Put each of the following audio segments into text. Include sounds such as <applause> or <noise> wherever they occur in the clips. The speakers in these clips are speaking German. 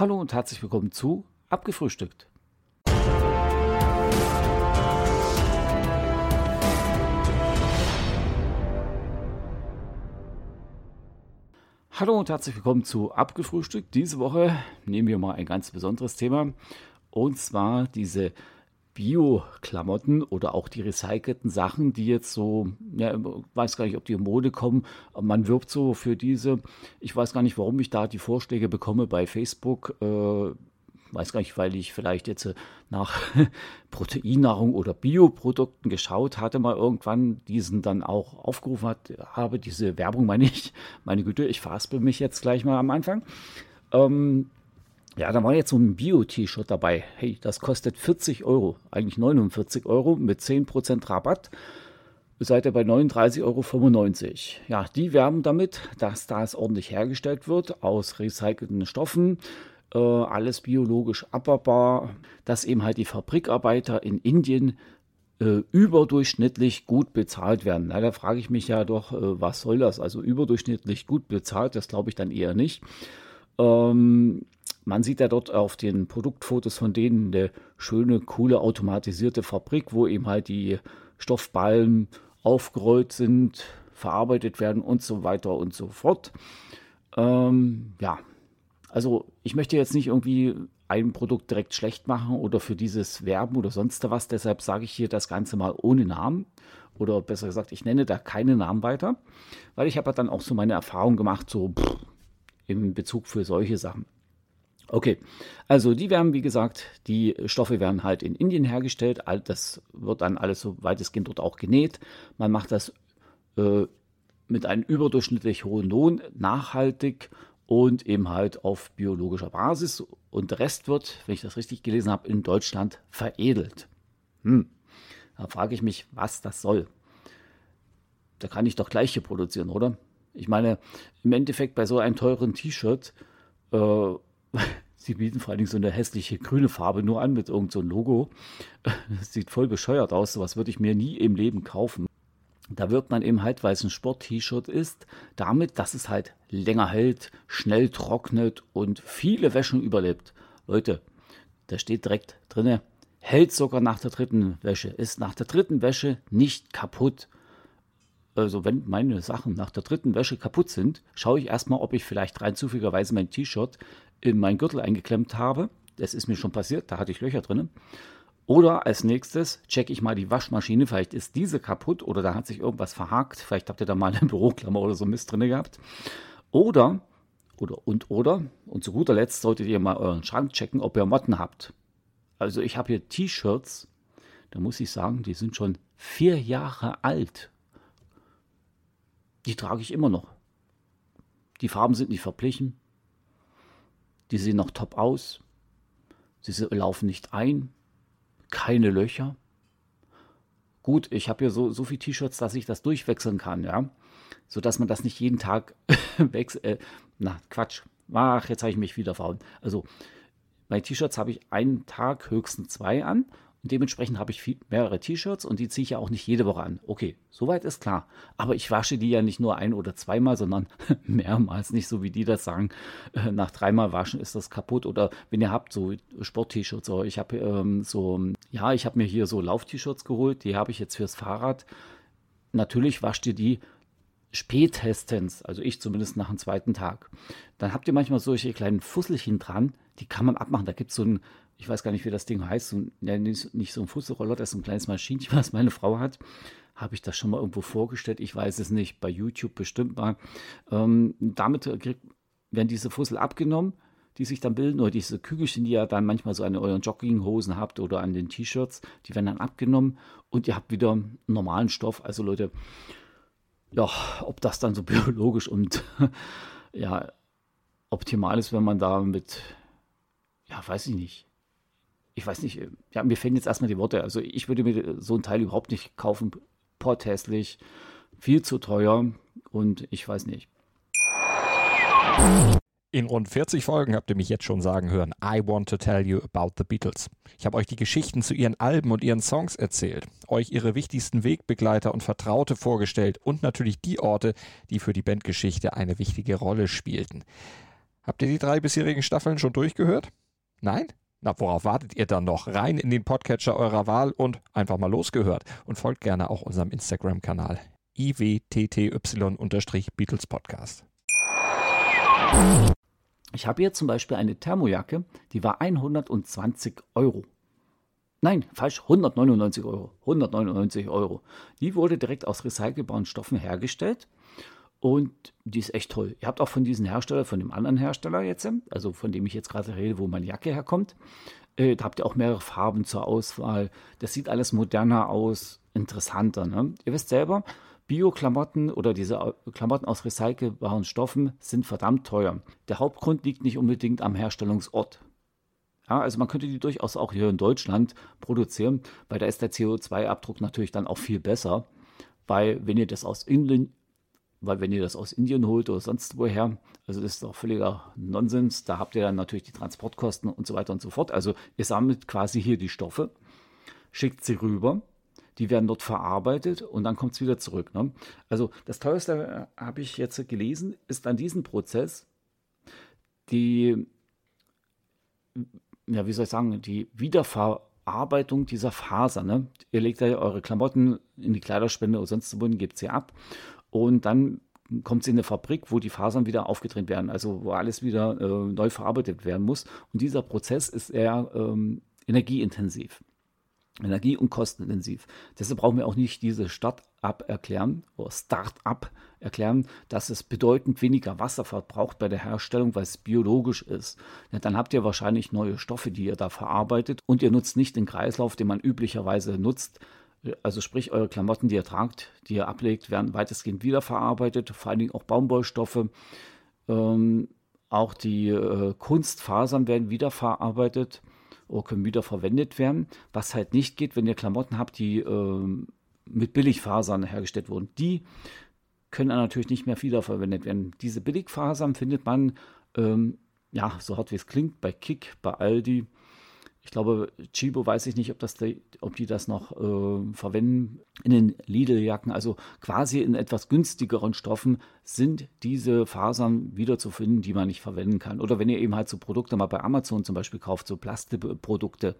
Hallo und herzlich willkommen zu Abgefrühstückt. Hallo und herzlich willkommen zu Abgefrühstückt. Diese Woche nehmen wir mal ein ganz besonderes Thema und zwar diese Bio-Klamotten oder auch die recycelten Sachen, die jetzt so, ja, weiß gar nicht, ob die in Mode kommen. Man wirbt so für diese. Ich weiß gar nicht, warum ich da die Vorschläge bekomme bei Facebook. Äh, weiß gar nicht, weil ich vielleicht jetzt äh, nach <laughs> Proteinnahrung oder Bioprodukten geschaut hatte, mal irgendwann diesen dann auch aufgerufen hat, habe, diese Werbung meine ich, meine Güte, ich verhaspel mich jetzt gleich mal am Anfang. Ähm, ja, da war jetzt so ein Bio-T-Shirt dabei. Hey, das kostet 40 Euro, eigentlich 49 Euro mit 10% Rabatt. Seid ihr bei 39,95 Euro. Ja, die werben damit, dass das ordentlich hergestellt wird aus recycelten Stoffen, äh, alles biologisch abbaubar, dass eben halt die Fabrikarbeiter in Indien äh, überdurchschnittlich gut bezahlt werden. Na, da frage ich mich ja doch, äh, was soll das? Also überdurchschnittlich gut bezahlt, das glaube ich dann eher nicht. Ähm, man sieht ja dort auf den Produktfotos von denen eine schöne, coole automatisierte Fabrik, wo eben halt die Stoffballen aufgerollt sind, verarbeitet werden und so weiter und so fort. Ähm, ja, also ich möchte jetzt nicht irgendwie ein Produkt direkt schlecht machen oder für dieses werben oder sonst was. Deshalb sage ich hier das Ganze mal ohne Namen. Oder besser gesagt, ich nenne da keine Namen weiter, weil ich habe dann auch so meine Erfahrung gemacht, so pff, im Bezug für solche Sachen. Okay, also die werden, wie gesagt, die Stoffe werden halt in Indien hergestellt. Das wird dann alles so weitestgehend dort auch genäht. Man macht das äh, mit einem überdurchschnittlich hohen Lohn, nachhaltig und eben halt auf biologischer Basis. Und der Rest wird, wenn ich das richtig gelesen habe, in Deutschland veredelt. Hm. Da frage ich mich, was das soll. Da kann ich doch gleich hier produzieren, oder? Ich meine, im Endeffekt bei so einem teuren T-Shirt, äh, <laughs> sie bieten vor allen Dingen so eine hässliche grüne Farbe nur an mit irgendeinem so Logo. Das <laughs> sieht voll bescheuert aus, sowas würde ich mir nie im Leben kaufen. Da wirkt man eben halt, weil es ein Sport-T-Shirt ist, damit, dass es halt länger hält, schnell trocknet und viele Wäschen überlebt. Leute, da steht direkt drinne, hält sogar nach der dritten Wäsche, ist nach der dritten Wäsche nicht kaputt. Also wenn meine Sachen nach der dritten Wäsche kaputt sind, schaue ich erstmal, ob ich vielleicht rein zufälligerweise mein T-Shirt in meinen Gürtel eingeklemmt habe. Das ist mir schon passiert, da hatte ich Löcher drin. Oder als nächstes checke ich mal die Waschmaschine, vielleicht ist diese kaputt oder da hat sich irgendwas verhakt, vielleicht habt ihr da mal eine <laughs> Büroklammer oder so Mist drin gehabt. Oder, oder und oder, und zu guter Letzt solltet ihr mal euren Schrank checken, ob ihr Motten habt. Also ich habe hier T-Shirts, da muss ich sagen, die sind schon vier Jahre alt. Die trage ich immer noch. Die Farben sind nicht verblichen. Die sehen noch top aus. Sie laufen nicht ein keine Löcher. Gut, ich habe hier so, so viele T-Shirts, dass ich das durchwechseln kann, ja. Sodass man das nicht jeden Tag <laughs> wechselt. Äh, na, Quatsch. Ach, jetzt habe ich mich wieder verhauen. Also, bei T-Shirts habe ich einen Tag höchstens zwei an dementsprechend habe ich viel, mehrere T-Shirts und die ziehe ich ja auch nicht jede Woche an. Okay, soweit ist klar. Aber ich wasche die ja nicht nur ein oder zweimal, sondern <laughs> mehrmals. Nicht so wie die das sagen, äh, nach dreimal waschen ist das kaputt. Oder wenn ihr habt so Sport-T-Shirts, ich habe ähm, so, ja, ich habe mir hier so Lauf-T-Shirts geholt, die habe ich jetzt fürs Fahrrad. Natürlich wascht ihr die spätestens, also ich zumindest nach dem zweiten Tag. Dann habt ihr manchmal solche kleinen Fusselchen dran, die kann man abmachen. Da gibt es so ein ich weiß gar nicht, wie das Ding heißt, so, nicht, so ein Fusselroller, das ist ein kleines Maschinchen, <laughs> was meine Frau hat. Habe ich das schon mal irgendwo vorgestellt? Ich weiß es nicht. Bei YouTube bestimmt mal. Ähm, damit werden diese Fussel abgenommen, die sich dann bilden, oder diese Kügelchen, die ihr dann manchmal so an euren Jogginghosen habt oder an den T-Shirts, die werden dann abgenommen und ihr habt wieder normalen Stoff. Also Leute, ja, ob das dann so <laughs> biologisch und <laughs> ja, optimal ist, wenn man da mit, ja, weiß ich nicht, ich weiß nicht, ja, mir fehlen jetzt erstmal die Worte. Also ich würde mir so ein Teil überhaupt nicht kaufen. Porthässlich, viel zu teuer und ich weiß nicht. In rund 40 Folgen habt ihr mich jetzt schon sagen hören, I want to tell you about the Beatles. Ich habe euch die Geschichten zu ihren Alben und ihren Songs erzählt, euch ihre wichtigsten Wegbegleiter und Vertraute vorgestellt und natürlich die Orte, die für die Bandgeschichte eine wichtige Rolle spielten. Habt ihr die drei bisherigen Staffeln schon durchgehört? Nein? Na, worauf wartet ihr dann noch? Rein in den Podcatcher eurer Wahl und einfach mal losgehört. Und folgt gerne auch unserem Instagram-Kanal iwtty-Beatles Podcast. Ich habe hier zum Beispiel eine Thermojacke, die war 120 Euro. Nein, falsch, 199 Euro. 199 Euro. Die wurde direkt aus recycelbaren Stoffen hergestellt und die ist echt toll. Ihr habt auch von diesem Hersteller, von dem anderen Hersteller jetzt, also von dem ich jetzt gerade rede, wo meine Jacke herkommt, äh, da habt ihr auch mehrere Farben zur Auswahl. Das sieht alles moderner aus, interessanter. Ne? Ihr wisst selber, Bio-Klamotten oder diese Klamotten aus recycelbaren Stoffen sind verdammt teuer. Der Hauptgrund liegt nicht unbedingt am Herstellungsort. Ja, also man könnte die durchaus auch hier in Deutschland produzieren, weil da ist der CO2-Abdruck natürlich dann auch viel besser. Weil wenn ihr das aus Indien, weil wenn ihr das aus Indien holt oder sonst woher, also das ist doch völliger Nonsens, da habt ihr dann natürlich die Transportkosten und so weiter und so fort. Also ihr sammelt quasi hier die Stoffe, schickt sie rüber, die werden dort verarbeitet und dann kommt es wieder zurück. Ne? Also das teuerste, äh, habe ich jetzt gelesen, ist an diesem Prozess die ja, wie soll ich sagen, die Wiederverarbeitung dieser Faser. Ne? Ihr legt ja eure Klamotten in die Kleiderspende oder sonst wohin, gebt sie ab und dann kommt sie in eine Fabrik, wo die Fasern wieder aufgetrennt werden, also wo alles wieder äh, neu verarbeitet werden muss. Und dieser Prozess ist sehr ähm, energieintensiv energie- und kostenintensiv. Deshalb brauchen wir auch nicht diese Start-up erklären oder Start-up erklären, dass es bedeutend weniger Wasser verbraucht bei der Herstellung, weil es biologisch ist. Ja, dann habt ihr wahrscheinlich neue Stoffe, die ihr da verarbeitet und ihr nutzt nicht den Kreislauf, den man üblicherweise nutzt. Also sprich, eure Klamotten, die ihr tragt, die ihr ablegt, werden weitestgehend wiederverarbeitet, vor allen Dingen auch Baumwollstoffe. Ähm, auch die äh, Kunstfasern werden wiederverarbeitet oder können wieder verwendet werden. Was halt nicht geht, wenn ihr Klamotten habt, die äh, mit Billigfasern hergestellt wurden. Die können natürlich nicht mehr wiederverwendet werden. Diese Billigfasern findet man, ähm, ja, so hart wie es klingt, bei Kick, bei Aldi, ich glaube, Chibo weiß ich nicht, ob, das, ob die das noch äh, verwenden. In den Lidl-Jacken, also quasi in etwas günstigeren Stoffen, sind diese Fasern wiederzufinden, die man nicht verwenden kann. Oder wenn ihr eben halt so Produkte mal bei Amazon zum Beispiel kauft, so Plastikprodukte,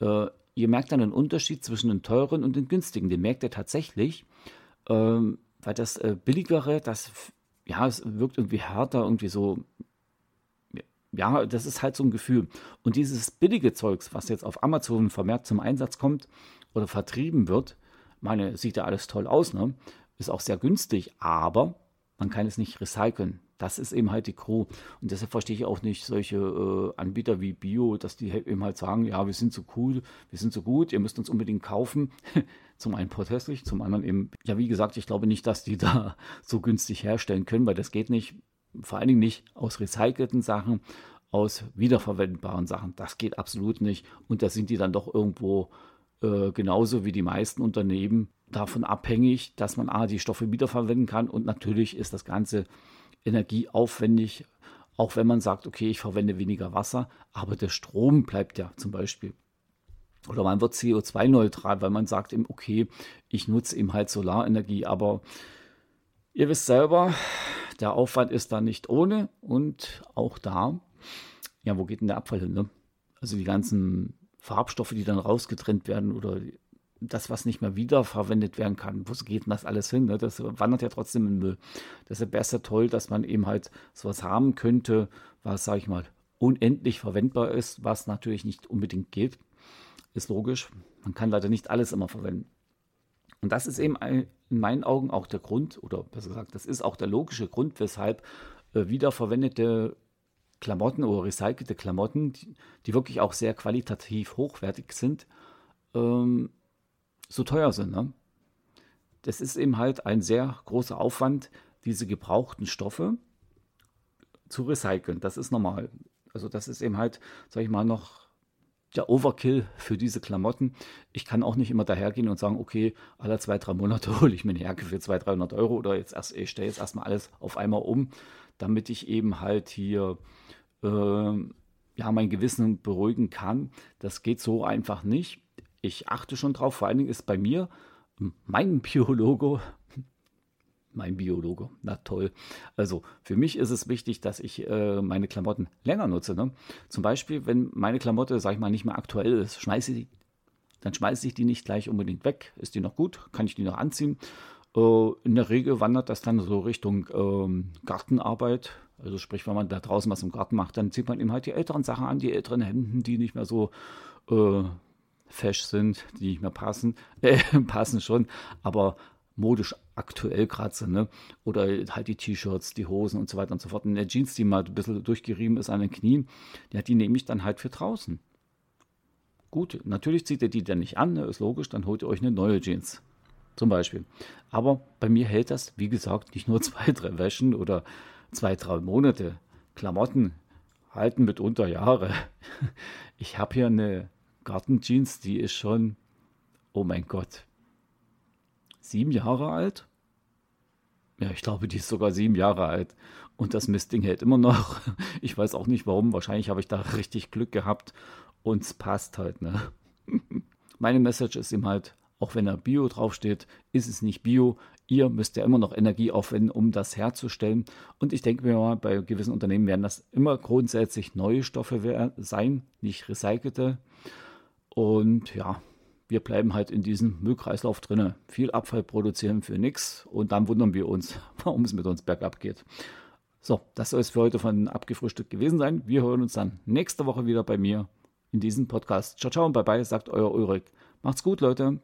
äh, ihr merkt dann einen Unterschied zwischen den teuren und den günstigen. Den merkt ihr tatsächlich, äh, weil das äh, billigere, das ja, es wirkt irgendwie härter, irgendwie so ja, das ist halt so ein Gefühl. Und dieses billige Zeugs, was jetzt auf Amazon vermehrt zum Einsatz kommt oder vertrieben wird, meine, sieht ja alles toll aus, ne? Ist auch sehr günstig, aber man kann es nicht recyceln. Das ist eben halt die Crew. Und deshalb verstehe ich auch nicht solche äh, Anbieter wie Bio, dass die eben halt sagen, ja, wir sind so cool, wir sind so gut, ihr müsst uns unbedingt kaufen. <laughs> zum einen protestlich, zum anderen eben, ja, wie gesagt, ich glaube nicht, dass die <laughs> da so günstig herstellen können, weil das geht nicht vor allen Dingen nicht aus recycelten Sachen, aus wiederverwendbaren Sachen. Das geht absolut nicht. Und da sind die dann doch irgendwo äh, genauso wie die meisten Unternehmen davon abhängig, dass man A, die Stoffe wiederverwenden kann und natürlich ist das Ganze energieaufwendig, auch wenn man sagt, okay, ich verwende weniger Wasser, aber der Strom bleibt ja zum Beispiel. Oder man wird CO2-neutral, weil man sagt, okay, ich nutze eben halt Solarenergie, aber ihr wisst selber, der Aufwand ist da nicht ohne und auch da, ja, wo geht denn der Abfall hin? Ne? Also die ganzen Farbstoffe, die dann rausgetrennt werden oder das, was nicht mehr wiederverwendet werden kann, wo geht denn das alles hin? Ne? Das wandert ja trotzdem in Müll. Deshalb wäre es ja toll, dass man eben halt sowas haben könnte, was, sage ich mal, unendlich verwendbar ist, was natürlich nicht unbedingt geht. Ist logisch. Man kann leider nicht alles immer verwenden. Und das ist eben in meinen Augen auch der Grund, oder besser gesagt, das ist auch der logische Grund, weshalb äh, wiederverwendete Klamotten oder recycelte Klamotten, die, die, wirklich auch sehr qualitativ hochwertig sind, ähm, so teuer sind. Ne? Das ist eben halt ein sehr großer Aufwand, diese gebrauchten Stoffe zu recyceln. Das ist normal. Also das ist eben halt, sag ich mal, noch der Overkill für diese Klamotten. Ich kann auch nicht immer dahergehen und sagen, okay, alle zwei, drei Monate <laughs> hole ich mir eine Jacke für 200, 300 Euro oder jetzt erst, ich stelle jetzt erstmal alles auf einmal um, damit ich eben halt hier äh, ja, mein Gewissen beruhigen kann. Das geht so einfach nicht. Ich achte schon drauf, vor allen Dingen ist bei mir mein Biologo, mein Biologe. Na toll. Also für mich ist es wichtig, dass ich äh, meine Klamotten länger nutze. Ne? Zum Beispiel, wenn meine Klamotte, sag ich mal, nicht mehr aktuell ist, schmeiße ich, dann schmeiße ich die nicht gleich unbedingt weg. Ist die noch gut? Kann ich die noch anziehen? Äh, in der Regel wandert das dann so Richtung ähm, Gartenarbeit. Also sprich, wenn man da draußen was im Garten macht, dann zieht man eben halt die älteren Sachen an, die älteren Hemden, die nicht mehr so äh, fesch sind, die nicht mehr passen. <laughs> Äh, passen schon, aber modisch aktuell gerade sind. Ne? Oder halt die T-Shirts, die Hosen und so weiter und so fort. Und der Jeans, die mal ein bisschen durchgerieben ist an den Knien, ja, die nehme ich dann halt für draußen. Gut, natürlich zieht ihr die dann nicht an, ne? ist logisch, dann holt ihr euch eine neue Jeans. Zum Beispiel. Aber bei mir hält das, wie gesagt, nicht nur <laughs> zwei, drei Wäschen oder zwei, drei Monate. Klamotten halten mitunter Jahre. <laughs> Ich habe hier eine Gartenjeans, die ist schon, oh mein Gott, sieben Jahre alt. Ja, ich glaube, die ist sogar sieben Jahre alt. Und das Mistding hält immer noch. <laughs> Ich weiß auch nicht warum. Wahrscheinlich habe ich da <laughs> richtig Glück gehabt. Und es passt halt, ne? <laughs> Meine Message ist ihm halt, auch wenn da Bio draufsteht, ist es nicht Bio. Ihr müsst ja immer noch Energie aufwenden, um das herzustellen. Und ich denke mir mal, bei gewissen Unternehmen werden das immer grundsätzlich neue Stoffe sein, nicht recycelte. Und ja, wir bleiben halt in diesem Müllkreislauf drinne. Viel Abfall produzieren für nichts und dann wundern wir uns, <laughs> warum es mit uns bergab geht. So, das soll es für heute von abgefrühstückt gewesen sein. Wir hören uns dann nächste Woche wieder bei mir in diesem Podcast. Ciao, ciao und bye bye, sagt euer Ulrich. Macht's gut, Leute.